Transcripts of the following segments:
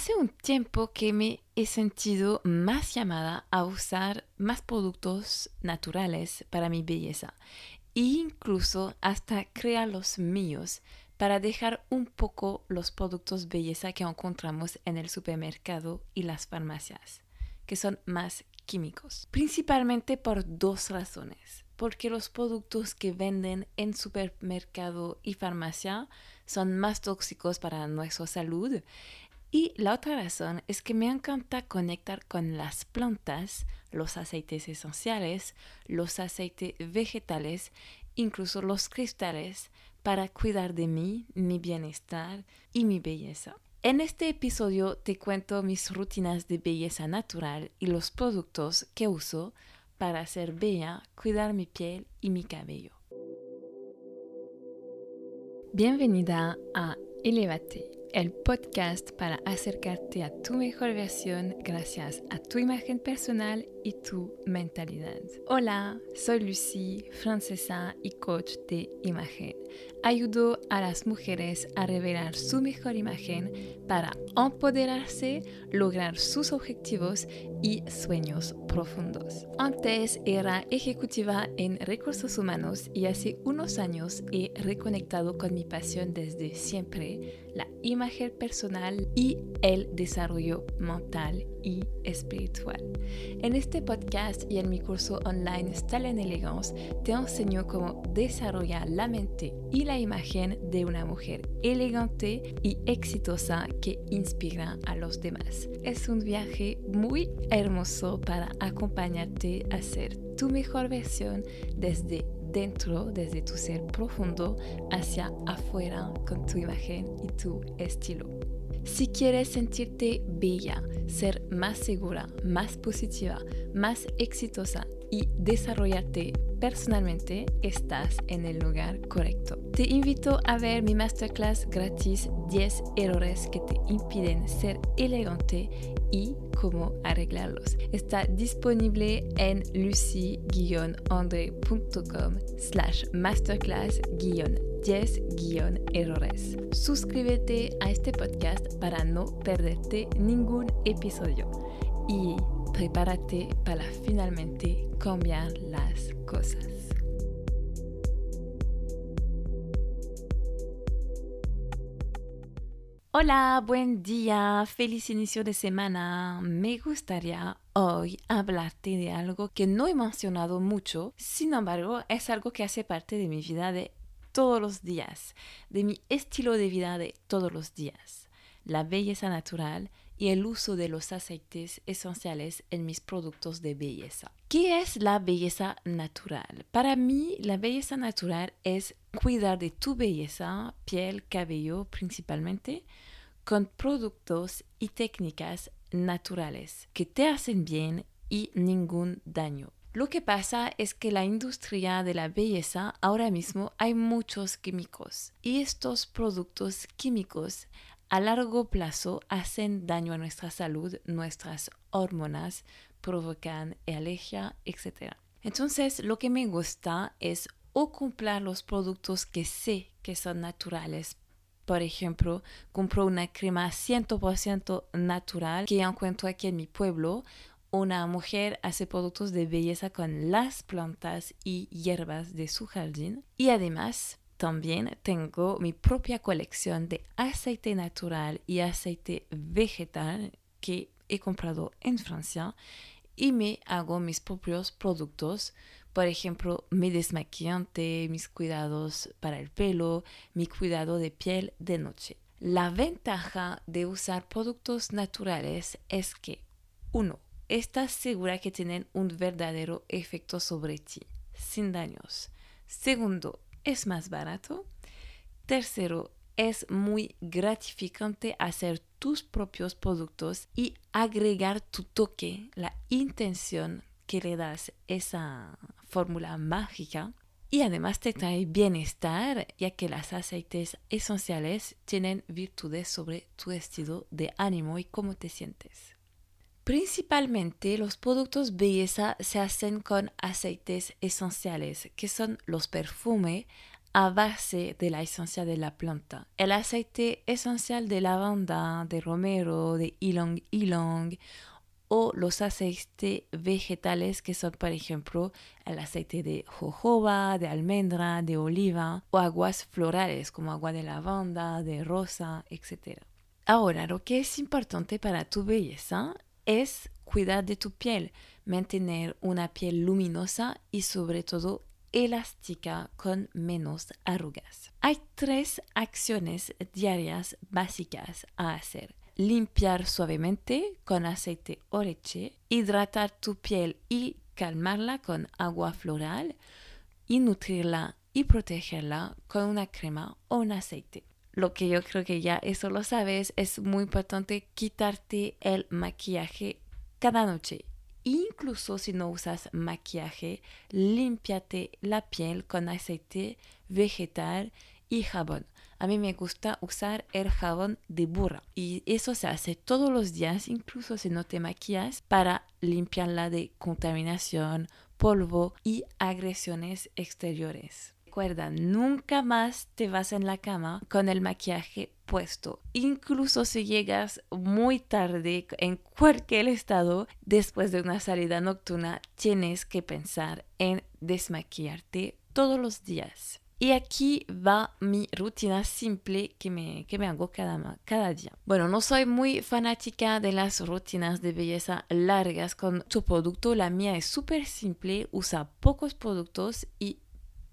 Hace un tiempo que me he sentido más llamada a usar más productos naturales para mi belleza e incluso hasta crear los míos para dejar un poco los productos belleza que encontramos en el supermercado y las farmacias, que son más químicos. Principalmente por dos razones. Porque los productos que venden en supermercado y farmacia son más tóxicos para nuestra salud y la otra razón es que me encanta conectar con las plantas, los aceites esenciales, los aceites vegetales, incluso los cristales, para cuidar de mí, mi bienestar y mi belleza. En este episodio te cuento mis rutinas de belleza natural y los productos que uso para ser bella, cuidar mi piel y mi cabello. Bienvenida a Elevate el podcast para acercarte a tu mejor versión gracias a tu imagen personal y tu mentalidad. Hola, soy Lucy, francesa y coach de imagen. Ayudo a las mujeres a revelar su mejor imagen para empoderarse, lograr sus objetivos y sueños profundos. Antes era ejecutiva en recursos humanos y hace unos años he reconectado con mi pasión desde siempre, la imagen personal y el desarrollo mental y espiritual. En este podcast y en mi curso online Style en Elegance te enseño cómo desarrollar la mente y la imagen de una mujer elegante y exitosa que inspira a los demás. Es un viaje muy hermoso para acompañarte a ser tu mejor versión desde dentro, desde tu ser profundo, hacia afuera con tu imagen y tu estilo. Si quieres sentirte bella, ser más segura, más positiva, más exitosa y desarrollarte personalmente, estás en el lugar correcto. Te invito a ver mi masterclass gratis 10 errores que te impiden ser elegante y cómo arreglarlos. Está disponible en lucy-andre.com slash masterclass-10-errores. Suscríbete a este podcast para no perderte ningún episodio y prepárate para finalmente cambiar las cosas. Hola, buen día, feliz inicio de semana. Me gustaría hoy hablarte de algo que no he mencionado mucho, sin embargo es algo que hace parte de mi vida de todos los días, de mi estilo de vida de todos los días, la belleza natural y el uso de los aceites esenciales en mis productos de belleza. ¿Qué es la belleza natural? Para mí, la belleza natural es cuidar de tu belleza, piel, cabello principalmente, con productos y técnicas naturales que te hacen bien y ningún daño. Lo que pasa es que la industria de la belleza ahora mismo hay muchos químicos y estos productos químicos a largo plazo hacen daño a nuestra salud, nuestras hormonas, provocan alergia, etc. Entonces, lo que me gusta es o comprar los productos que sé que son naturales. Por ejemplo, compro una crema 100% natural que encuentro aquí en mi pueblo. Una mujer hace productos de belleza con las plantas y hierbas de su jardín. Y además, también tengo mi propia colección de aceite natural y aceite vegetal que he comprado en Francia y me hago mis propios productos. Por ejemplo, mi desmaquillante, mis cuidados para el pelo, mi cuidado de piel de noche. La ventaja de usar productos naturales es que, uno, estás segura que tienen un verdadero efecto sobre ti, sin daños. Segundo, es más barato. Tercero, es muy gratificante hacer tus propios productos y agregar tu toque, la intención que le das esa fórmula mágica. Y además te trae bienestar, ya que los aceites esenciales tienen virtudes sobre tu estilo de ánimo y cómo te sientes. Principalmente los productos belleza se hacen con aceites esenciales, que son los perfumes, a base de la esencia de la planta. El aceite esencial de lavanda, de romero, de ylang ylang o los aceites vegetales que son, por ejemplo, el aceite de jojoba, de almendra, de oliva o aguas florales como agua de lavanda, de rosa, etc. Ahora, lo que es importante para tu belleza es cuidar de tu piel, mantener una piel luminosa y sobre todo elástica con menos arrugas. Hay tres acciones diarias básicas a hacer limpiar suavemente con aceite o leche, hidratar tu piel y calmarla con agua floral y nutrirla y protegerla con una crema o un aceite. Lo que yo creo que ya eso lo sabes, es muy importante quitarte el maquillaje cada noche. Incluso si no usas maquillaje, límpiate la piel con aceite vegetal y jabón. A mí me gusta usar el jabón de burra y eso se hace todos los días, incluso si no te maquillas, para limpiarla de contaminación, polvo y agresiones exteriores. Recuerda, nunca más te vas en la cama con el maquillaje puesto. Incluso si llegas muy tarde en cualquier estado después de una salida nocturna, tienes que pensar en desmaquillarte todos los días. Y aquí va mi rutina simple que me, que me hago cada, día. Bueno, no soy muy fanática de las rutinas de belleza largas con tu producto. La mía es súper simple, usa pocos productos y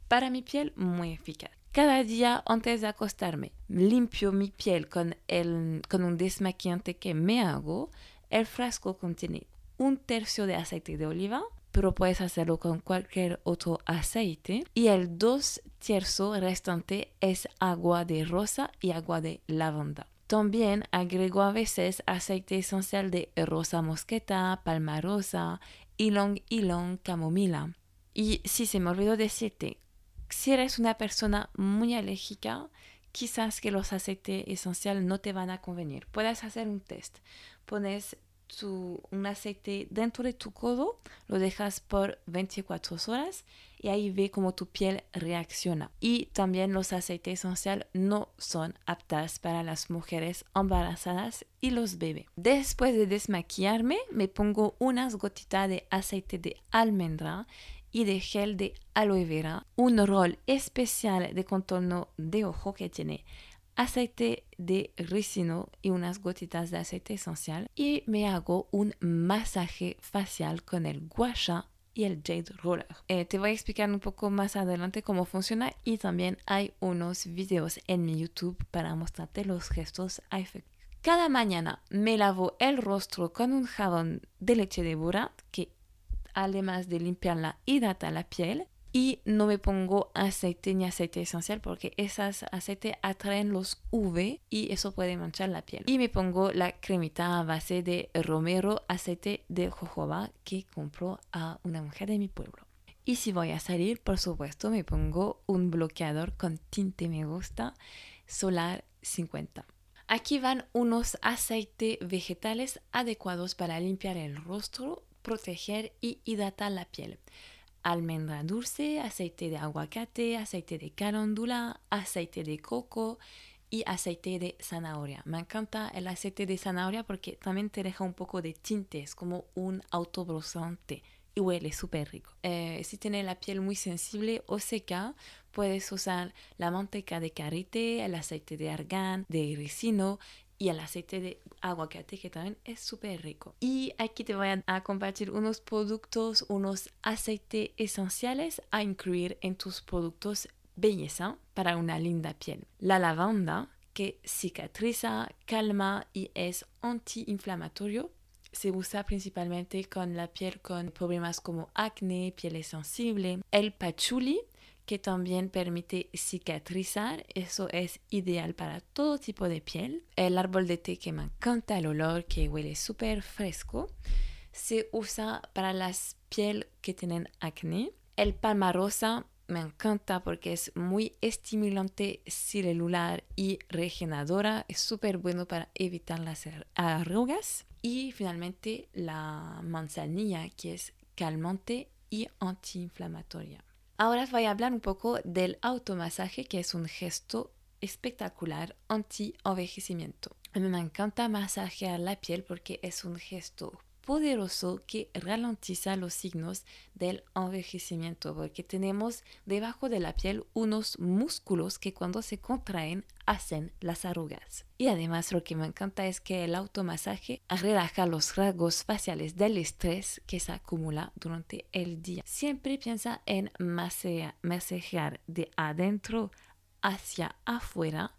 para mi piel muy eficaz. Cada día antes de acostarme, limpio mi piel con, el, con un desmaquillante que me hago. El frasco contiene un tercio de aceite de oliva, pero puedes hacerlo con cualquier otro aceite. Y el dos tercio restante es agua de rosa y agua de lavanda. También agrego a veces aceite esencial de rosa mosqueta, palma rosa, ylang ylang, camomila. Y si se me olvidó decirte, si eres una persona muy alérgica, quizás que los aceites esenciales no te van a convenir. Puedes hacer un test. Pones un aceite dentro de tu codo, lo dejas por 24 horas y ahí ve cómo tu piel reacciona. Y también los aceites esenciales no son aptas para las mujeres embarazadas y los bebés. Después de desmaquillarme, me pongo unas gotitas de aceite de almendra y de gel de aloe vera, un rol especial de contorno de ojo que tiene aceite de ricino y unas gotitas de aceite esencial y me hago un masaje facial con el gua sha y el Jade Roller. Eh, te voy a explicar un poco más adelante cómo funciona y también hay unos videos en mi YouTube para mostrarte los gestos a efecto. Cada mañana me lavo el rostro con un jabón de leche de burra que además de limpiarla hidrata la piel y no me pongo aceite ni aceite esencial porque esas aceites atraen los UV y eso puede manchar la piel. Y me pongo la cremita a base de romero, aceite de jojoba que compro a una mujer de mi pueblo. Y si voy a salir, por supuesto, me pongo un bloqueador con tinte me gusta, Solar 50. Aquí van unos aceites vegetales adecuados para limpiar el rostro, proteger y hidratar la piel almendra dulce, aceite de aguacate, aceite de caléndula, aceite de coco y aceite de zanahoria. Me encanta el aceite de zanahoria porque también te deja un poco de tinte, es como un autobrosante y huele súper rico. Eh, si tienes la piel muy sensible o seca, puedes usar la manteca de carite, el aceite de argán, de ricino y el aceite de aguacate que también es súper rico. Y aquí te voy a, compartir unos productos, unos aceites esenciales a incluir en tus productos belleza para una linda piel. La lavanda que cicatriza, calma y es antiinflamatorio. Se usa principalmente con la piel con problemas como acné, piel sensible. El patchouli que también permite cicatrizar. Eso es ideal para todo tipo de piel. El árbol de té que me encanta el olor, que huele súper fresco. Se usa para las pieles que tienen acné. El palma rosa me encanta porque es muy estimulante celular y regeneradora. Es súper bueno para evitar las arrugas. Y finalmente la manzanilla que es calmante y antiinflamatoria. Ahora voy a hablar un poco del automasaje, que es un gesto espectacular anti-envejecimiento. A mí me encanta masajear la piel porque es un gesto poderoso que ralentiza los signos del envejecimiento, porque tenemos debajo de la piel unos músculos que cuando se contraen hacen las arrugas. Y además lo que me encanta es que el automasaje relaja los rasgos faciales del estrés que se acumula durante el día. Siempre piensa en masajear de adentro hacia afuera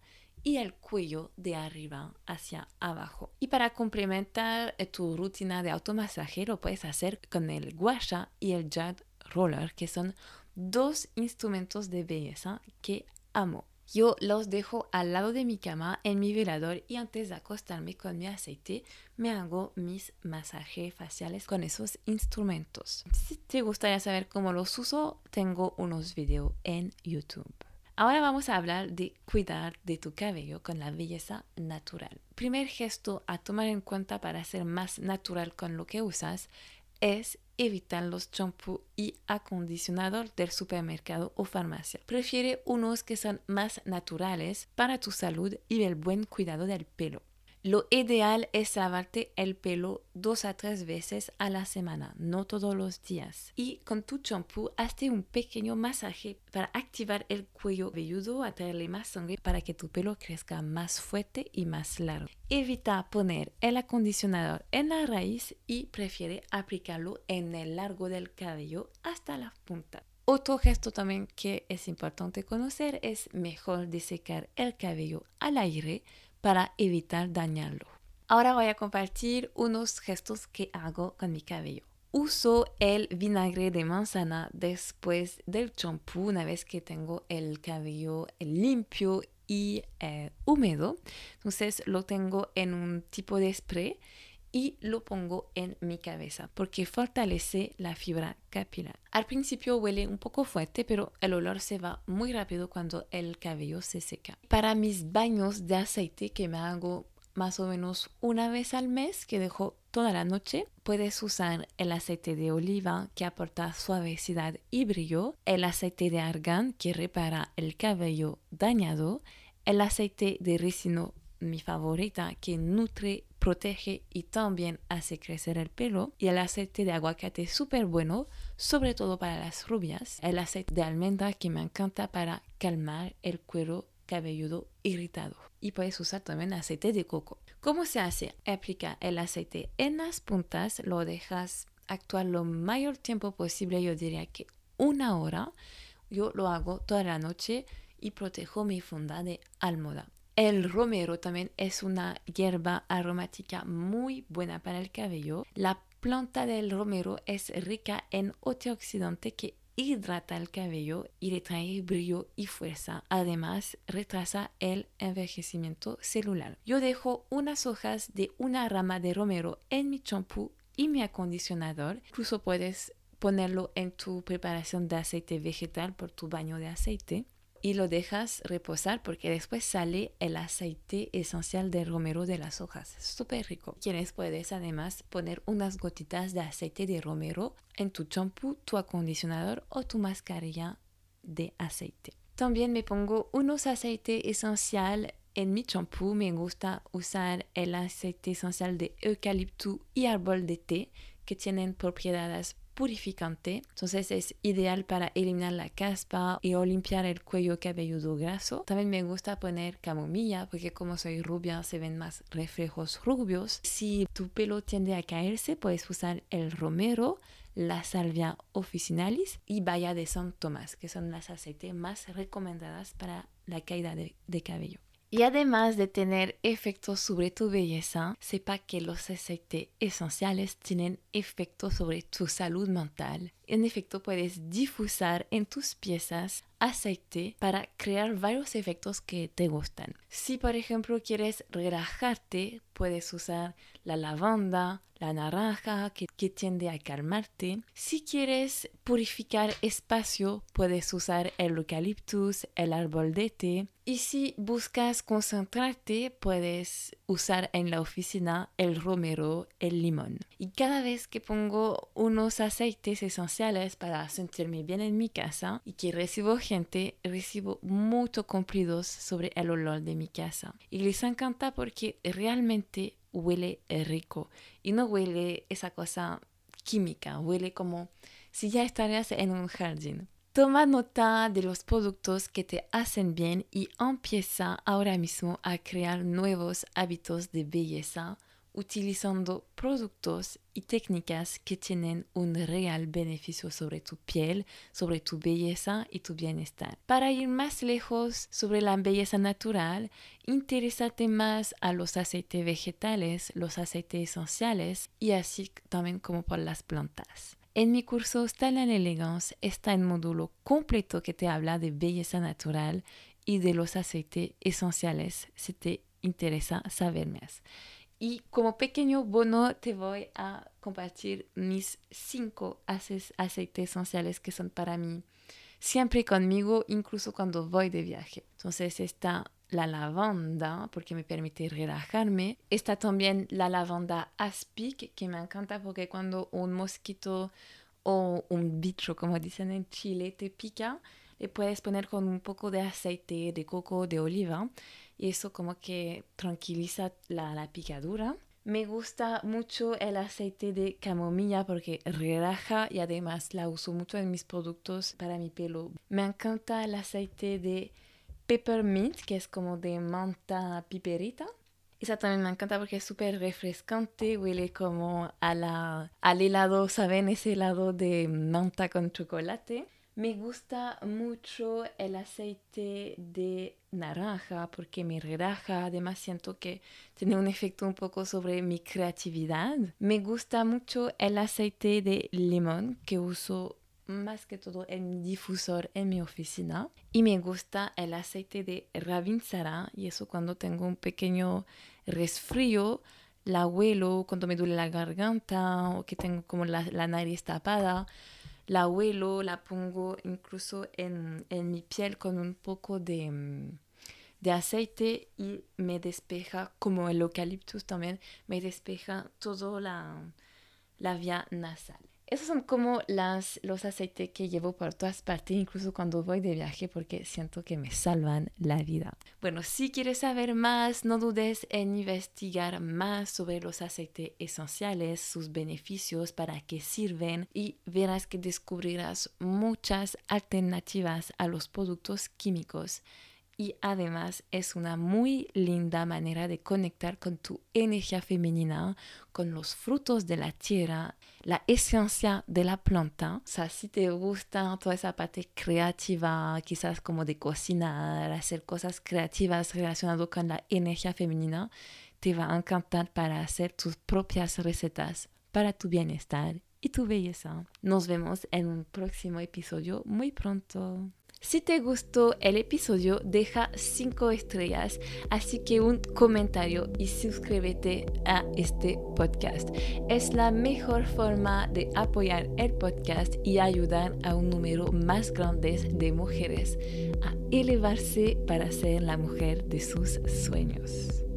y el cuello de arriba hacia abajo. Y para complementar eh, tu rutina de automasaje lo puedes hacer con el guasha y el jad roller, que son dos instrumentos de belleza que amo. Yo los dejo al lado de mi cama en mi velador y antes de acostarme con mi aceite me hago mis masajes faciales con esos instrumentos. Si te gustaría saber cómo los uso, tengo unos videos en YouTube. Ahora vamos a hablar de cuidar de tu cabello con la belleza natural. Primer gesto a tomar en cuenta para ser más natural con lo que usas es evitar los champús y acondicionador del supermercado o farmacia. Prefiere unos que son más naturales para tu salud y el buen cuidado del pelo. Lo ideal es lavarte el pelo dos a tres veces a la semana, no todos los días. Y con tu champú, hazte un pequeño masaje para activar el cuello velludo, atraerle más sangre para que tu pelo crezca más fuerte y más largo. Evita poner el acondicionador en la raíz y prefiere aplicarlo en el largo del cabello hasta la punta. Otro gesto también que es importante conocer es mejor desecar el cabello al aire para evitar dañarlo. Ahora voy a compartir unos gestos que hago con mi cabello. Uso el vinagre de manzana después del champú una vez que tengo el cabello limpio y eh, húmedo. Entonces lo tengo en un tipo de spray y lo pongo en mi cabeza porque fortalece la fibra capilar. Al principio huele un poco fuerte, pero el olor se va muy rápido cuando el cabello se seca. Para mis baños de aceite que me hago más o menos una vez al mes, que dejo toda la noche, puedes usar el aceite de oliva que aporta suavidad y brillo, el aceite de argán que repara el cabello dañado, el aceite de ricino mi favorita que nutre protege y también hace crecer el pelo. Y el aceite de aguacate es súper bueno, sobre todo para las rubias. El aceite de almendra que me encanta para calmar el cuero cabelludo irritado. Y puedes usar también aceite de coco. ¿Cómo se hace? Aplica el aceite en las puntas, lo dejas actuar lo mayor tiempo posible, yo diría que una hora. Yo lo hago toda la noche y protejo mi funda de almohada. El romero también es una hierba aromática muy buena para el cabello. La planta del romero es rica en antioxidante que hidrata el cabello y le trae brillo y fuerza. Además, retrasa el envejecimiento celular. Yo dejo unas hojas de una rama de romero en mi champú y mi acondicionador. Incluso puedes ponerlo en tu preparación de aceite vegetal por tu baño de aceite y lo dejas reposar porque después sale el aceite esencial de romero de las hojas. Súper rico. Quieres puedes además poner unas gotitas de aceite de romero en tu champú, tu acondicionador o tu mascarilla de aceite. También me pongo unos aceites esencial en mi champú. Me gusta usar el aceite esencial de eucalipto y árbol de té que tienen propiedades purificante, entonces es ideal para eliminar la caspa y o limpiar el cuello cabelludo graso. También me gusta poner camomilla porque como soy rubia se ven más reflejos rubios. Si tu pelo tiende a caerse, puedes usar el romero, la salvia officinalis y baya de San Tomás, que son las aceites más recomendadas para la caída de, de cabello. Y además de tener efectos sobre tu belleza, sepa que los aceites esenciales tienen efectos sobre tu salud mental. En efecto, puedes difusar en tus piezas aceite para crear varios efectos que te gustan. Si por ejemplo quieres relajarte, puedes usar la lavanda, la naranja, que, que, tiende a calmarte. Si quieres purificar espacio, puedes usar el eucaliptus, el árbol de té. Y si buscas concentrarte, puedes usar en la oficina el romero, el limón. Y cada vez que pongo unos aceites esenciales para sentirme bien en mi casa y que recibo gente, recibo muchos cumplidos sobre el olor de mi casa. Y les encanta porque realmente huele rico y no huele esa cosa química, huele como si ya estarías en un jardín. Toma nota de los productos que te hacen bien y empieza ahora mismo a crear nuevos hábitos de belleza utilizando productos y técnicas que tienen un real beneficio sobre tu piel, sobre tu belleza y tu bienestar. Para ir más lejos sobre la belleza natural, interésate más a los aceites vegetales, los aceites esenciales y así también como por las plantas. En mi curso en Elegance está un módulo completo que te habla de belleza natural y de los aceites esenciales si te interesa saber más. Y como pequeño bono te voy a compartir mis cinco aceites esenciales que son para mí siempre conmigo, incluso cuando voy de viaje. Entonces está la lavanda porque me permite relajarme. Está también la lavanda aspic que me encanta porque cuando un mosquito o un bicho, como dicen en Chile, te pica, le puedes poner con un poco de aceite de coco de oliva y eso como que tranquiliza la, la picadura. Me gusta mucho el aceite de camomilla porque relaja y además la uso mucho en mis productos para mi pelo. Me encanta el aceite de peppermint, que es como de manta piperita. Esa también me encanta porque es súper refrescante, huele como a la, al helado, ¿saben? Ese helado de manta con chocolate. Me gusta mucho el aceite de naranja porque me relaja, además siento que tiene un efecto un poco sobre mi creatividad. Me gusta mucho el aceite de limón que uso más que todo en mi difusor en mi oficina. Y me gusta el aceite de Ravinsara y eso cuando tengo un pequeño resfrío la huelo cuando me duele la garganta o que tengo como la, la nariz tapada la huelo, la pongo incluso en, mi piel con un poco de, mm, de, aceite y me despeja, como el eucaliptus también, me despeja toda la, la vía nasal. Esos son como los aceites que llevo por todas partes, incluso cuando voy de viaje, porque siento que me salvan la vida. Bueno, si quieres saber más, no dudes en investigar más sobre los aceites esenciales, sus beneficios, para qué sirven y verás que descubrirás muchas alternativas a los productos químicos y además es una muy linda manera de conectar con tu energía femenina, con los frutos de la tierra, la esencia de la planta. O sea, si te gusta toda esa parte creativa, quizás como de cocinar, hacer cosas creativas relacionadas con la energía femenina, te va a encantar para hacer tus propias recetas para tu bienestar y tu belleza. Nos vemos en un próximo episodio muy pronto. Si te gustó el episodio, deja 5 estrellas, así que un comentario y suscríbete a este podcast. Es la mejor forma de apoyar el podcast y ayudar a un número más grande de mujeres a elevarse para ser la mujer de sus sueños.